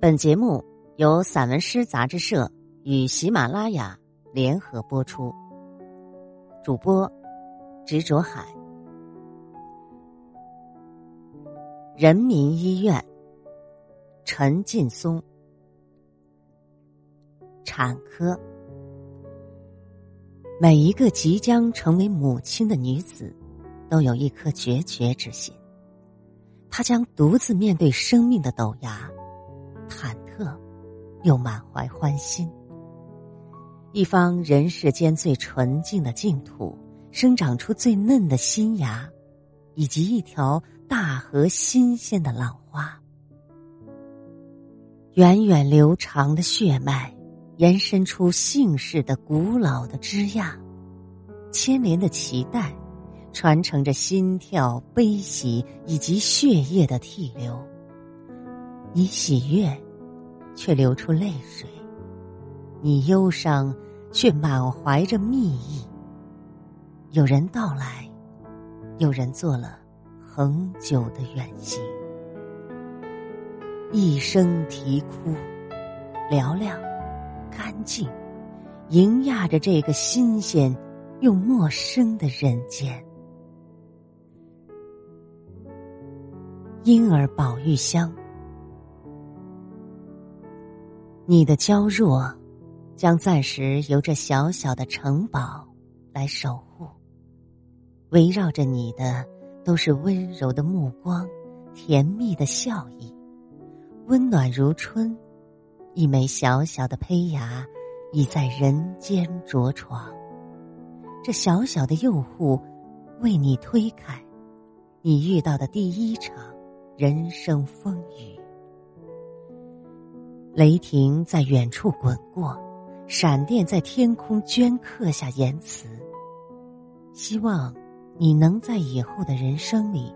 本节目由散文诗杂志社与喜马拉雅联合播出，主播执着海。人民医院，陈劲松，产科。每一个即将成为母亲的女子，都有一颗决绝之心，她将独自面对生命的陡崖。忐忑，又满怀欢欣。一方人世间最纯净的净土，生长出最嫩的新芽，以及一条大河新鲜的浪花。源远流长的血脉，延伸出姓氏的古老的枝桠，牵连的脐带，传承着心跳、悲喜以及血液的涕流。你喜悦，却流出泪水；你忧伤，却满怀着蜜意。有人到来，有人做了恒久的远行。一声啼哭，嘹亮、干净，萦压着这个新鲜又陌生的人间。婴儿保育箱。你的娇弱，将暂时由这小小的城堡来守护。围绕着你的都是温柔的目光，甜蜜的笑意，温暖如春。一枚小小的胚芽已在人间着床，这小小的诱惑为你推开你遇到的第一场人生风雨。雷霆在远处滚过，闪电在天空镌刻下言辞。希望你能在以后的人生里，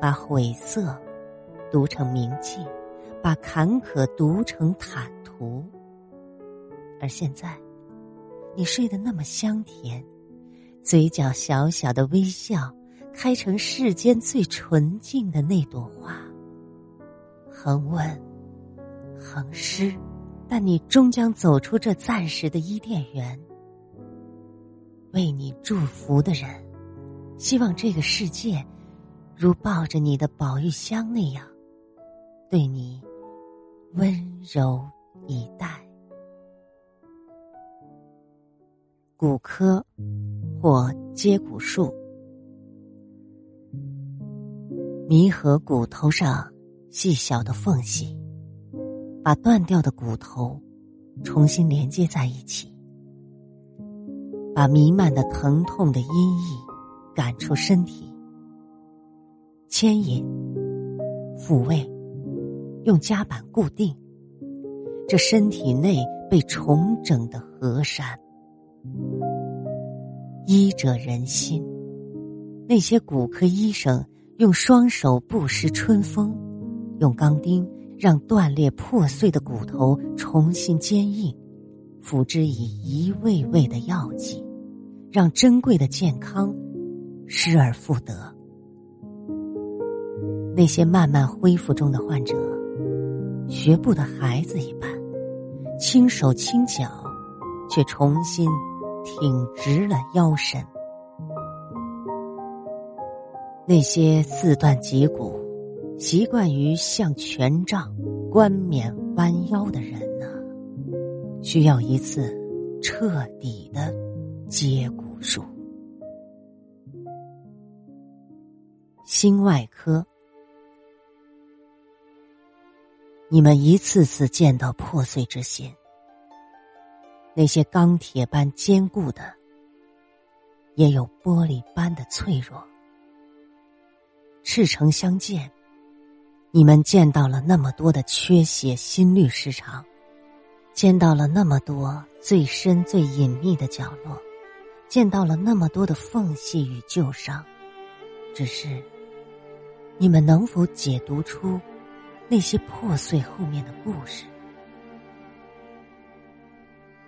把晦涩读成铭记，把坎坷读成坦途。而现在，你睡得那么香甜，嘴角小小的微笑，开成世间最纯净的那朵花，恒温。恒湿，但你终将走出这暂时的伊甸园。为你祝福的人，希望这个世界如抱着你的宝玉香那样，对你温柔以待。骨科或接骨术，弥合骨头上细小的缝隙。把断掉的骨头重新连接在一起，把弥漫的疼痛的阴翳赶出身体，牵引、抚慰，用夹板固定这身体内被重整的河山。医者仁心，那些骨科医生用双手不识春风，用钢钉。让断裂破碎的骨头重新坚硬，辅之以一味味的药剂，让珍贵的健康失而复得。那些慢慢恢复中的患者，学步的孩子一般，轻手轻脚，却重新挺直了腰身。那些四断脊骨。习惯于向权杖冠冕弯腰的人呢，需要一次彻底的接骨术。心外科，你们一次次见到破碎之心，那些钢铁般坚固的，也有玻璃般的脆弱。赤诚相见。你们见到了那么多的缺血、心律失常，见到了那么多最深、最隐秘的角落，见到了那么多的缝隙与旧伤。只是，你们能否解读出那些破碎后面的故事？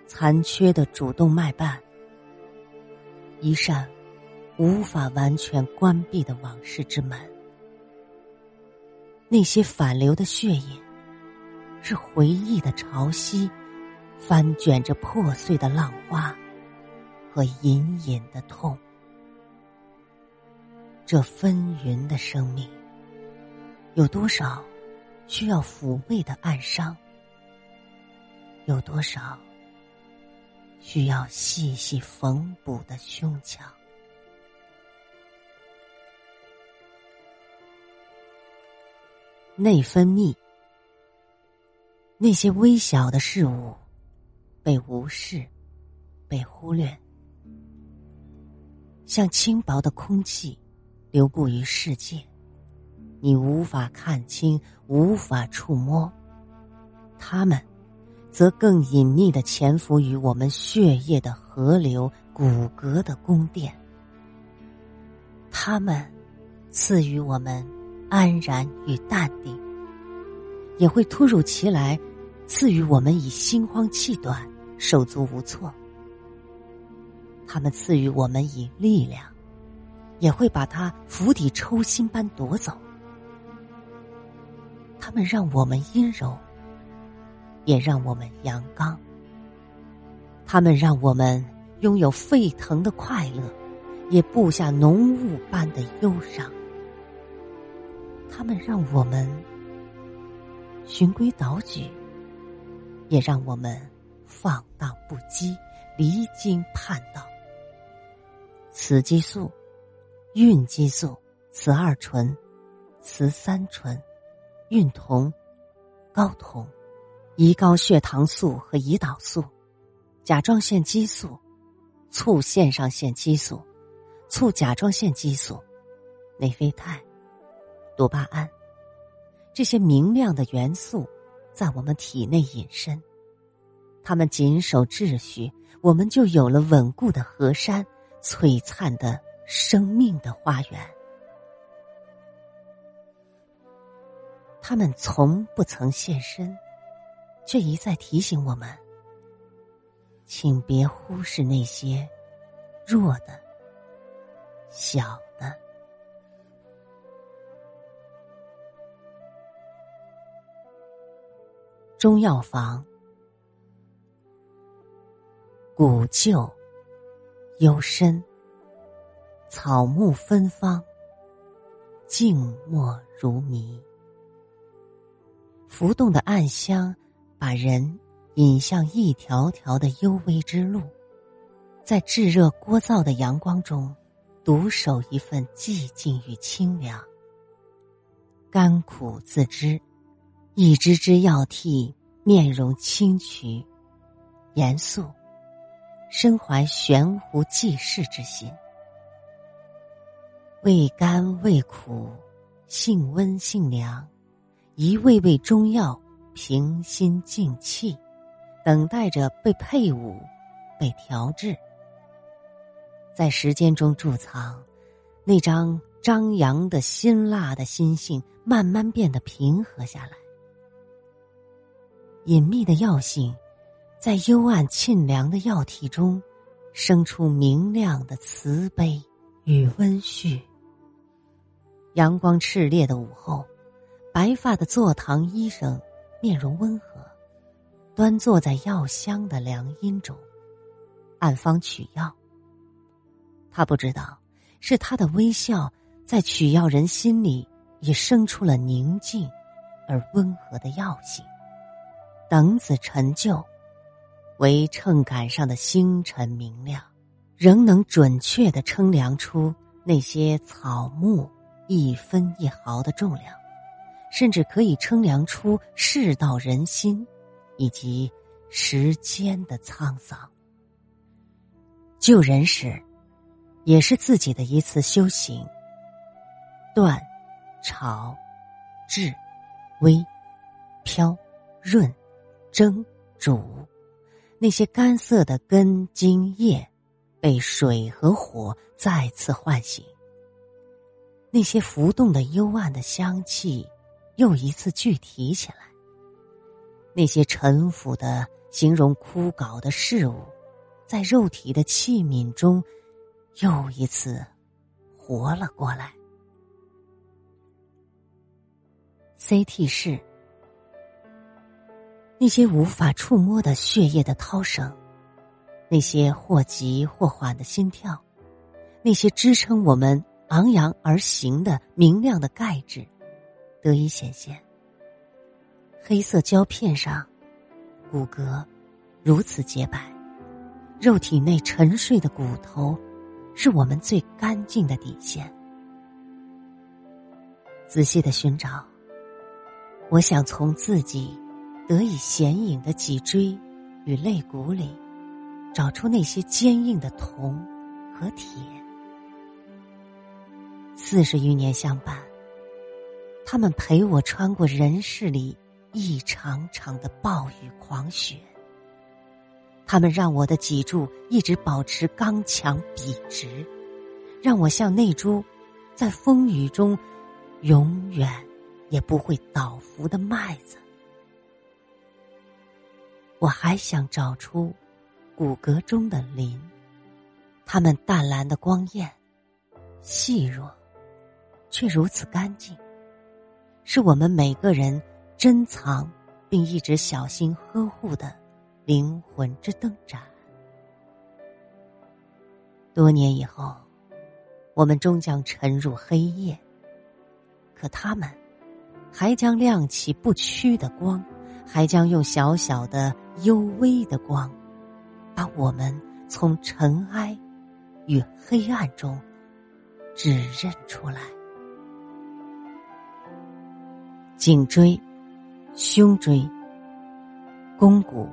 残缺的主动脉瓣，一扇无法完全关闭的往事之门。那些反流的血液，是回忆的潮汐，翻卷着破碎的浪花和隐隐的痛。这纷纭的生命，有多少需要抚慰的暗伤？有多少需要细细缝补的胸腔？内分泌，那些微小的事物被无视、被忽略，像轻薄的空气。流布于世界，你无法看清，无法触摸；他们，则更隐秘的潜伏于我们血液的河流、骨骼的宫殿。他们，赐予我们安然与淡定，也会突如其来，赐予我们以心慌气短、手足无措。他们赐予我们以力量。也会把他釜底抽薪般夺走。他们让我们阴柔，也让我们阳刚。他们让我们拥有沸腾的快乐，也布下浓雾般的忧伤。他们让我们循规蹈矩，也让我们放荡不羁、离经叛道。雌激素。孕激素、雌二醇、雌三醇、孕酮、睾酮、胰高血糖素和胰岛素、甲状腺激素、促腺上腺激素、促甲状腺激素、内啡肽、多巴胺，这些明亮的元素在我们体内隐身，它们谨守秩序，我们就有了稳固的河山、璀璨的。生命的花园，他们从不曾现身，却一再提醒我们：请别忽视那些弱的、小的。中药房，古旧，幽深。草木芬芳，静默如谜。浮动的暗香，把人引向一条条的幽微之路，在炙热聒噪的阳光中，独守一份寂静与清凉。甘苦自知，一支支药替，面容清癯，严肃，身怀悬壶济世之心。味甘味苦，性温性凉，一味味中药平心静气，等待着被配伍、被调制，在时间中贮藏，那张张扬的辛辣的心性慢慢变得平和下来。隐秘的药性，在幽暗沁凉的药体中，生出明亮的慈悲与温煦。阳光炽烈的午后，白发的坐堂医生面容温和，端坐在药香的凉荫中，按方取药。他不知道，是他的微笑在取药人心里已生出了宁静而温和的药性。等子陈旧，为秤杆上的星辰明亮，仍能准确的称量出那些草木。一分一毫的重量，甚至可以称量出世道人心，以及时间的沧桑。救人时，也是自己的一次修行。断、炒、制、煨、飘、润、蒸、煮，那些干涩的根茎叶，被水和火再次唤醒。那些浮动的幽暗的香气，又一次具体起来。那些陈腐的、形容枯槁的事物，在肉体的器皿中，又一次活了过来。CT 室，那些无法触摸的血液的涛声，那些或急或缓的心跳，那些支撑我们昂扬而行的明亮的钙质，得以显现。黑色胶片上，骨骼如此洁白，肉体内沉睡的骨头，是我们最干净的底线。仔细的寻找。我想从自己得以显影的脊椎与肋骨里，找出那些坚硬的铜和铁。四十余年相伴，他们陪我穿过人世里一场场的暴雨狂雪。他们让我的脊柱一直保持刚强笔直，让我像那株在风雨中永远。也不会倒伏的麦子。我还想找出骨骼中的磷，它们淡蓝的光艳，细弱，却如此干净，是我们每个人珍藏并一直小心呵护的灵魂之灯盏。多年以后，我们终将沉入黑夜，可他们。还将亮起不屈的光，还将用小小的幽微的光，把我们从尘埃与黑暗中指认出来。颈椎、胸椎、肱骨、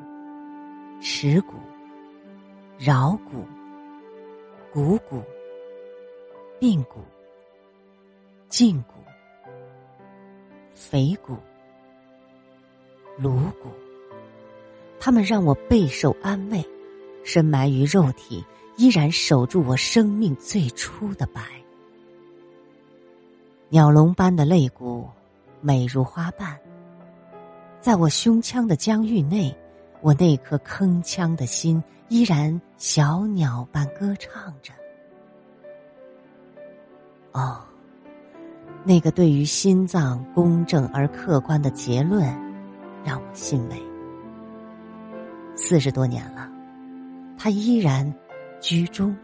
耻骨、桡骨、股骨、髌骨、胫骨。腓骨、颅骨，他们让我备受安慰，深埋于肉体，依然守住我生命最初的白。鸟笼般的肋骨，美如花瓣。在我胸腔的疆域内，我那颗铿锵的心依然小鸟般歌唱着。哦。那个对于心脏公正而客观的结论，让我欣慰。四十多年了，他依然居中，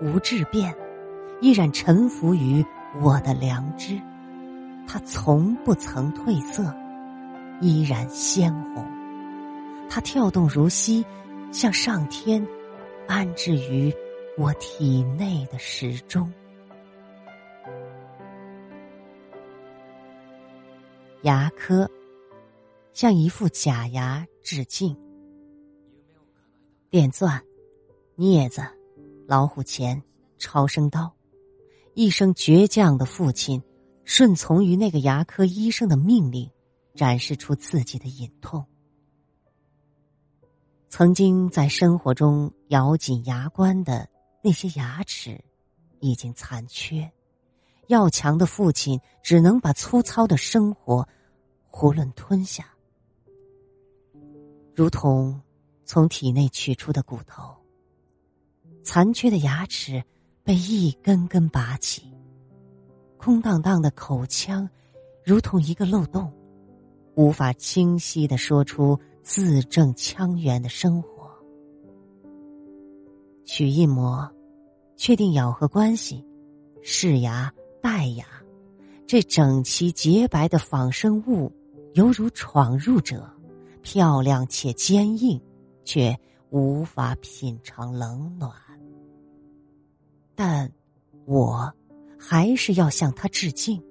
无质变，依然臣服于我的良知。他从不曾褪色，依然鲜红。他跳动如昔，向上天安置于我体内的时钟。牙科，向一副假牙致敬。电钻、镊子、老虎钳、超声刀，一生倔强的父亲，顺从于那个牙科医生的命令，展示出自己的隐痛。曾经在生活中咬紧牙关的那些牙齿，已经残缺。要强的父亲只能把粗糙的生活囫囵吞下，如同从体内取出的骨头。残缺的牙齿被一根根拔起，空荡荡的口腔如同一个漏洞，无法清晰的说出字正腔圆的生活。取一膜，确定咬合关系，试牙。戴牙，这整齐洁白的仿生物，犹如闯入者，漂亮且坚硬，却无法品尝冷暖。但，我还是要向他致敬。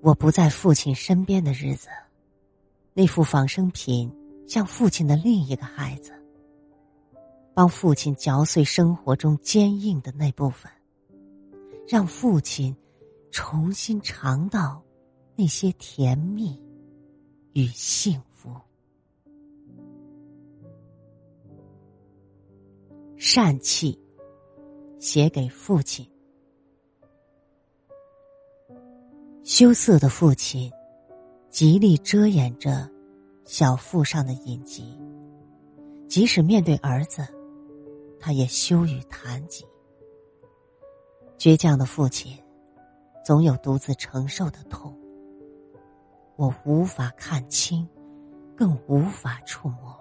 我不在父亲身边的日子，那副仿生品像父亲的另一个孩子，帮父亲嚼碎生活中坚硬的那部分。让父亲重新尝到那些甜蜜与幸福。善气写给父亲。羞涩的父亲极力遮掩着小腹上的隐疾，即使面对儿子，他也羞于谈及。倔强的父亲，总有独自承受的痛。我无法看清，更无法触摸。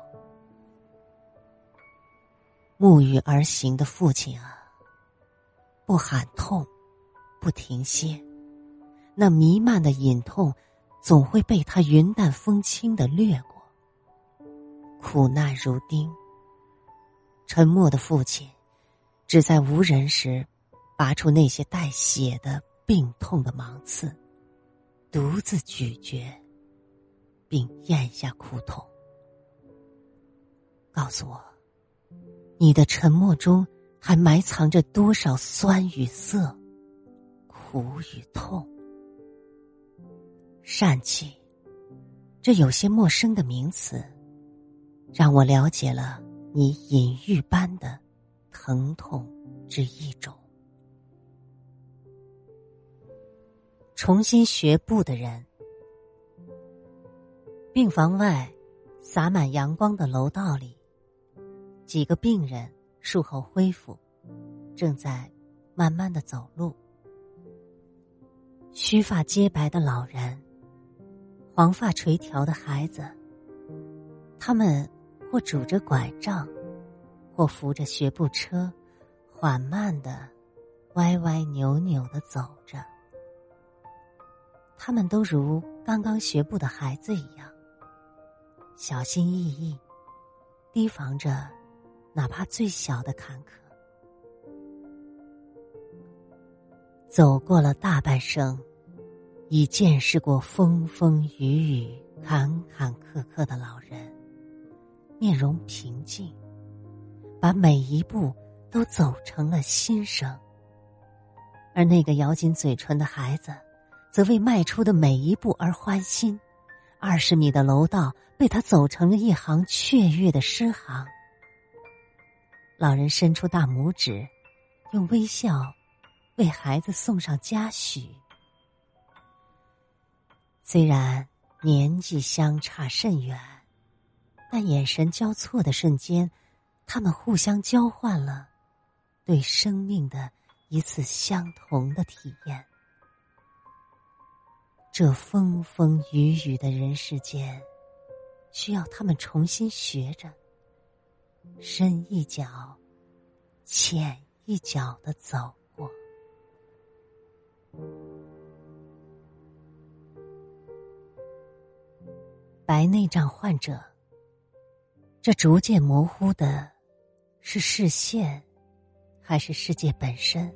沐浴而行的父亲啊，不喊痛，不停歇，那弥漫的隐痛，总会被他云淡风轻的掠过。苦难如钉，沉默的父亲，只在无人时，拔出那些带血的病痛的芒刺。独自咀嚼，并咽下苦痛。告诉我，你的沉默中还埋藏着多少酸与涩、苦与痛？疝气，这有些陌生的名词，让我了解了你隐喻般的疼痛之一种。重新学步的人，病房外洒满阳光的楼道里，几个病人术后恢复，正在慢慢的走路。须发皆白的老人，黄发垂髫的孩子，他们或拄着拐杖，或扶着学步车，缓慢的、歪歪扭扭的走着。他们都如刚刚学步的孩子一样，小心翼翼，提防着哪怕最小的坎坷。走过了大半生，已见识过风风雨雨、坎坎坷坷的老人，面容平静，把每一步都走成了心声。而那个咬紧嘴唇的孩子。则为迈出的每一步而欢心，二十米的楼道被他走成了一行雀跃的诗行。老人伸出大拇指，用微笑为孩子送上嘉许。虽然年纪相差甚远，但眼神交错的瞬间，他们互相交换了对生命的一次相同的体验。这风风雨雨的人世间，需要他们重新学着，深一脚，浅一脚的走过。白内障患者，这逐渐模糊的，是视线，还是世界本身？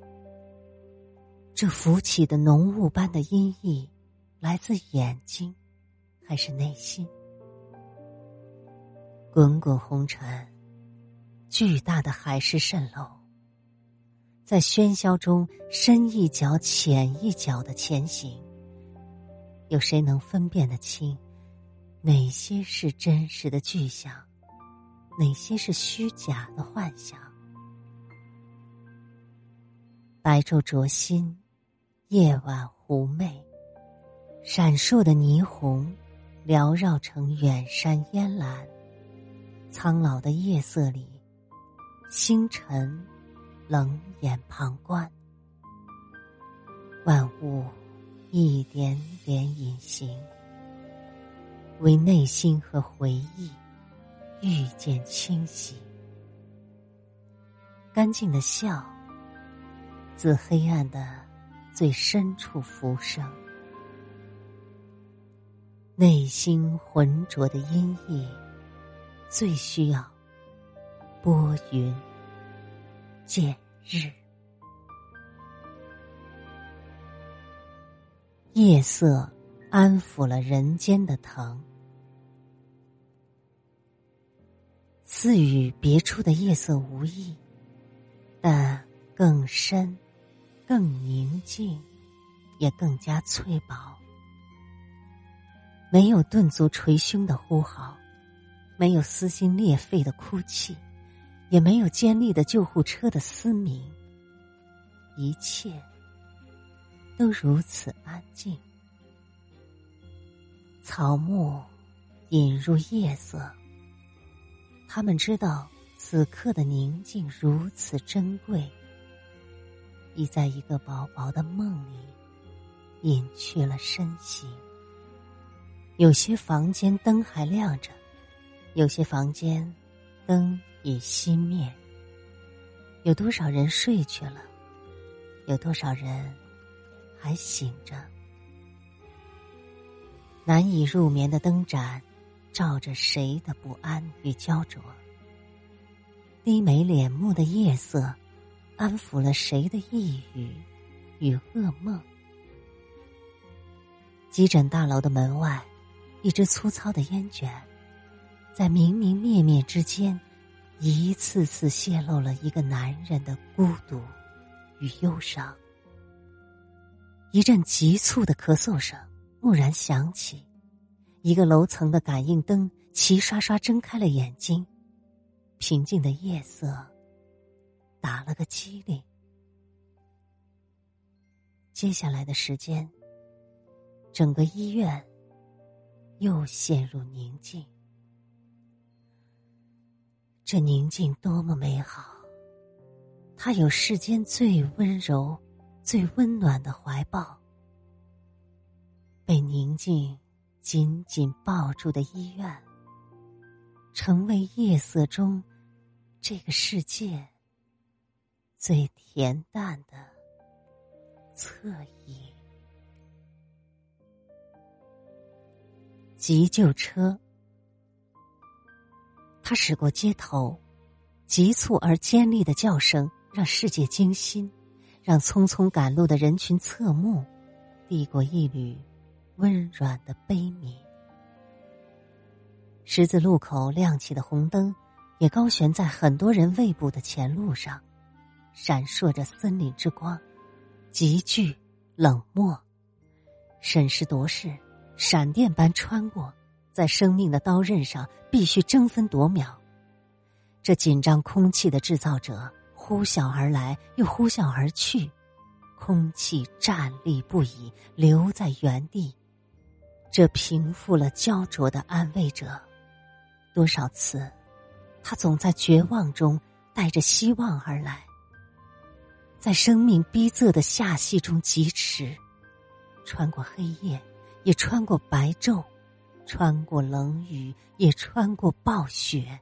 这浮起的浓雾般的阴翳。来自眼睛，还是内心？滚滚红尘，巨大的海市蜃楼，在喧嚣中深一脚浅一脚的前行。有谁能分辨得清，哪些是真实的具象，哪些是虚假的幻想？白昼灼心，夜晚狐媚。闪烁的霓虹，缭绕成远山烟岚。苍老的夜色里，星辰冷眼旁观。万物一点点隐形，为内心和回忆遇见清晰。干净的笑，自黑暗的最深处浮生。内心浑浊的阴翳，最需要拨云见日。夜色安抚了人间的疼，似与别处的夜色无异，但更深、更宁静，也更加脆薄。没有顿足捶胸的呼号，没有撕心裂肺的哭泣，也没有尖利的救护车的嘶鸣。一切都如此安静。草木引入夜色，他们知道此刻的宁静如此珍贵。已在一个薄薄的梦里隐去了身形。有些房间灯还亮着，有些房间灯已熄灭。有多少人睡去了？有多少人还醒着？难以入眠的灯盏，照着谁的不安与焦灼？低眉敛目的夜色，安抚了谁的抑郁与噩梦？急诊大楼的门外，一支粗糙的烟卷，在明明灭灭之间。一次次泄露了一个男人的孤独与忧伤。一阵急促的咳嗽声蓦然响起，一个楼层的感应灯齐刷刷睁开了眼睛，平静的夜色打了个激灵。接下来的时间，整个医院又陷入宁静。这宁静多么美好！它有世间最温柔、最温暖的怀抱。被宁静紧紧抱住的医院，成为夜色中这个世界最恬淡的侧影。急救车。他驶过街头，急促而尖利的叫声让世界惊心，让匆匆赶路的人群侧目，递过一缕温软的悲悯。十字路口亮起的红灯，也高悬在很多人胃部的前路上，闪烁着森林之光，极具冷漠，审时度势，闪电般穿过。在生命的刀刃上，必须争分夺秒。这紧张空气的制造者呼啸而来，又呼啸而去，空气站立不已，留在原地。这平复了焦灼的安慰者，多少次，他总在绝望中带着希望而来，在生命逼仄的下隙中疾驰，穿过黑夜，也穿过白昼。穿过冷雨，也穿过暴雪，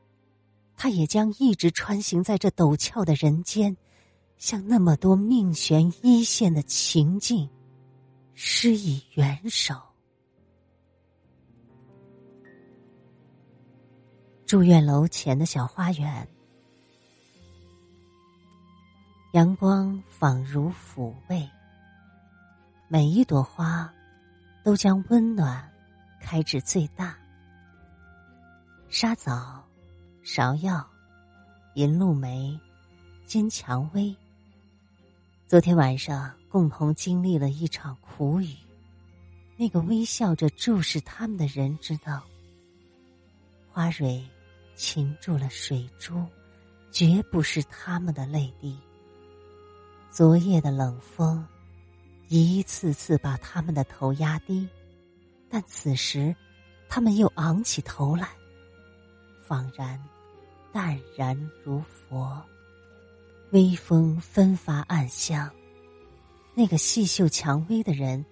他也将一直穿行在这陡峭的人间，向那么多命悬一线的情境施以援手。住院楼前的小花园，阳光仿如抚慰，每一朵花都将温暖。开至最大，沙枣、芍药、银露梅、金蔷薇。昨天晚上共同经历了一场苦雨，那个微笑着注视他们的人知道，花蕊擒住了水珠，绝不是他们的泪滴。昨夜的冷风，一次次把他们的头压低。但此时，他们又昂起头来，恍然淡然如佛。微风分发暗香，那个细嗅蔷薇的人，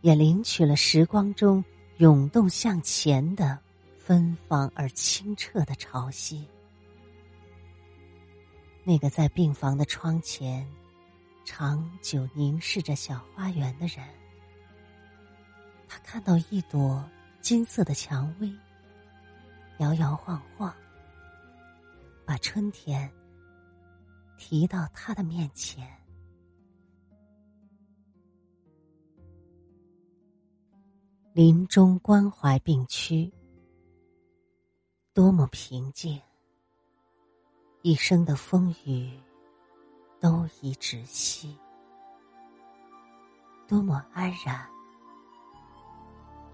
也领取了时光中涌动向前的芬芳而清澈的潮汐。那个在病房的窗前，长久凝视着小花园的人。他看到一朵金色的蔷薇，摇摇晃晃，把春天提到他的面前。临终关怀病区，多么平静，一生的风雨都已止息，多么安然。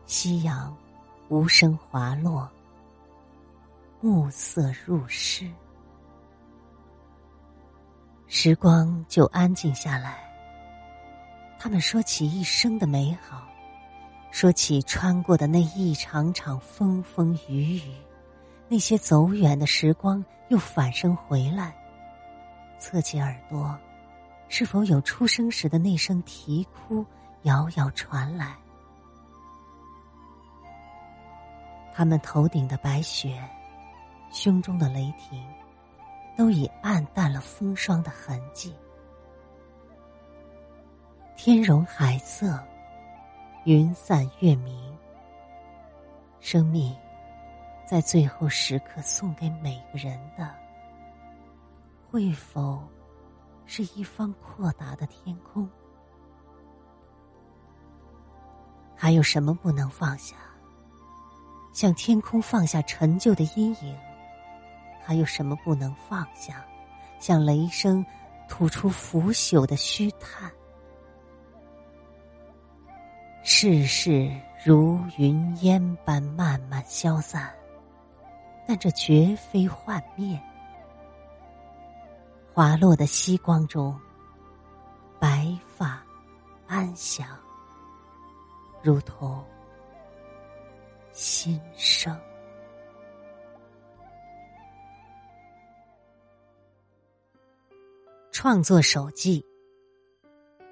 夕阳无声滑落，暮色入室，时光就安静下来。他们说起一生的美好，说起穿过的那一场场风风雨雨，那些走远的时光又返身回来，侧起耳朵，是否有出生时的那声啼哭遥遥传来？他们头顶的白雪，胸中的雷霆，都已暗淡了风霜的痕迹。天融海色，云散月明。生命，在最后时刻送给每个人的，会否？是一方阔达的天空，还有什么不能放下？向天空放下陈旧的阴影，还有什么不能放下？向雷声吐出腐朽的虚叹。世事如云烟般慢慢消散，但这绝非幻灭。滑落的夕光中，白发安详，如同新生。创作手记：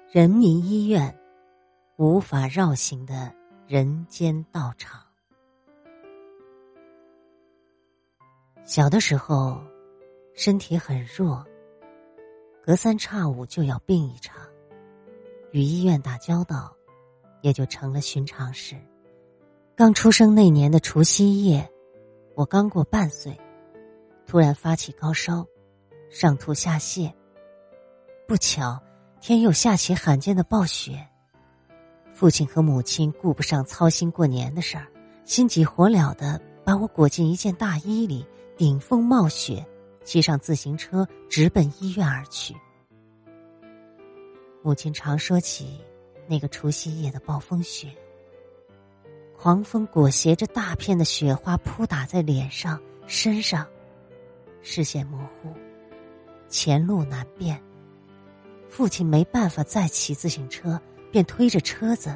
人民医院无法绕行的人间道场。小的时候，身体很弱。隔三差五就要病一场，与医院打交道，也就成了寻常事。刚出生那年的除夕夜，我刚过半岁，突然发起高烧，上吐下泻。不巧，天又下起罕见的暴雪。父亲和母亲顾不上操心过年的事儿，心急火燎的把我裹进一件大衣里，顶风冒雪。骑上自行车，直奔医院而去。母亲常说起那个除夕夜的暴风雪，狂风裹挟着大片的雪花扑打在脸上、身上，视线模糊，前路难辨。父亲没办法再骑自行车，便推着车子，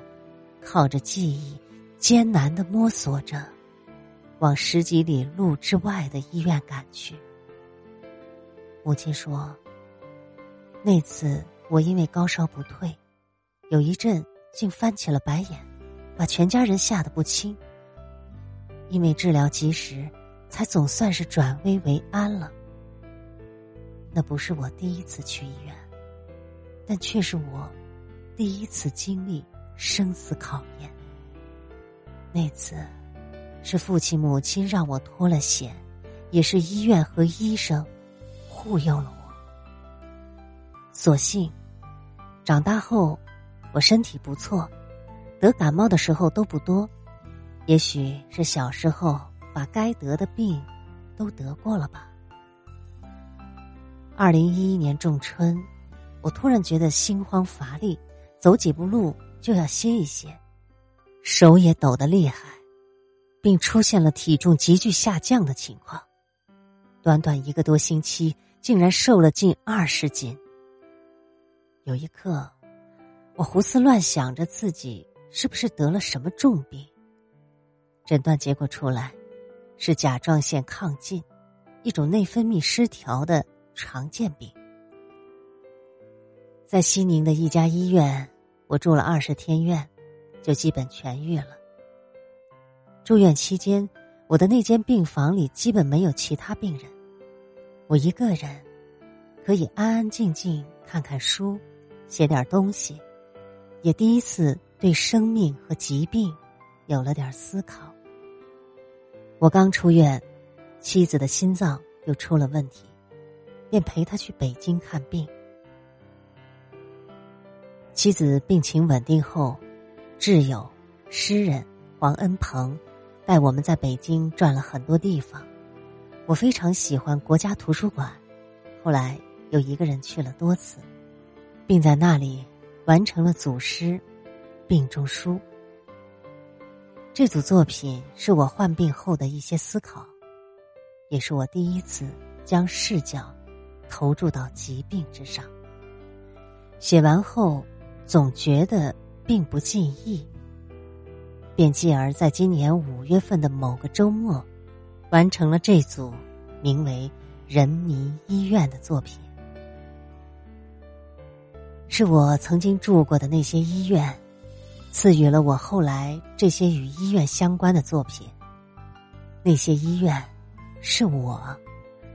靠着记忆，艰难的摸索着，往十几里路之外的医院赶去。母亲说：“那次我因为高烧不退，有一阵竟翻起了白眼，把全家人吓得不轻。因为治疗及时，才总算是转危为安了。那不是我第一次去医院，但却是我第一次经历生死考验。那次是父亲母亲让我脱了险，也是医院和医生。”护佑了我。所幸，长大后我身体不错，得感冒的时候都不多。也许是小时候把该得的病都得过了吧。二零一一年仲春，我突然觉得心慌乏力，走几步路就要歇一歇，手也抖得厉害，并出现了体重急剧下降的情况。短短一个多星期。竟然瘦了近二十斤。有一刻，我胡思乱想着自己是不是得了什么重病。诊断结果出来，是甲状腺亢进，一种内分泌失调的常见病。在西宁的一家医院，我住了二十天院，就基本痊愈了。住院期间，我的那间病房里基本没有其他病人。我一个人，可以安安静静看看书，写点东西，也第一次对生命和疾病有了点思考。我刚出院，妻子的心脏又出了问题，便陪他去北京看病。妻子病情稳定后，挚友、诗人黄恩鹏带我们在北京转了很多地方。我非常喜欢国家图书馆，后来又一个人去了多次，并在那里完成了祖师《病中书》。这组作品是我患病后的一些思考，也是我第一次将视角投注到疾病之上。写完后，总觉得并不尽意，便继而在今年五月份的某个周末。完成了这组名为《人民医院》的作品。是我曾经住过的那些医院，赐予了我后来这些与医院相关的作品。那些医院，是我，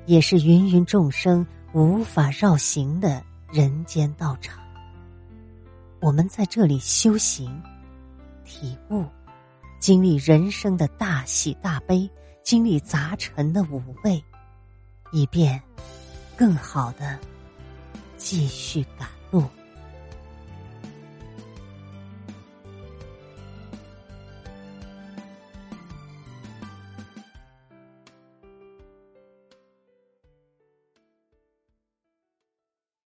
也是芸芸众生无法绕行的人间道场。我们在这里修行、体悟，经历人生的大喜大悲，经历杂陈的五味，以便更好的继续赶路。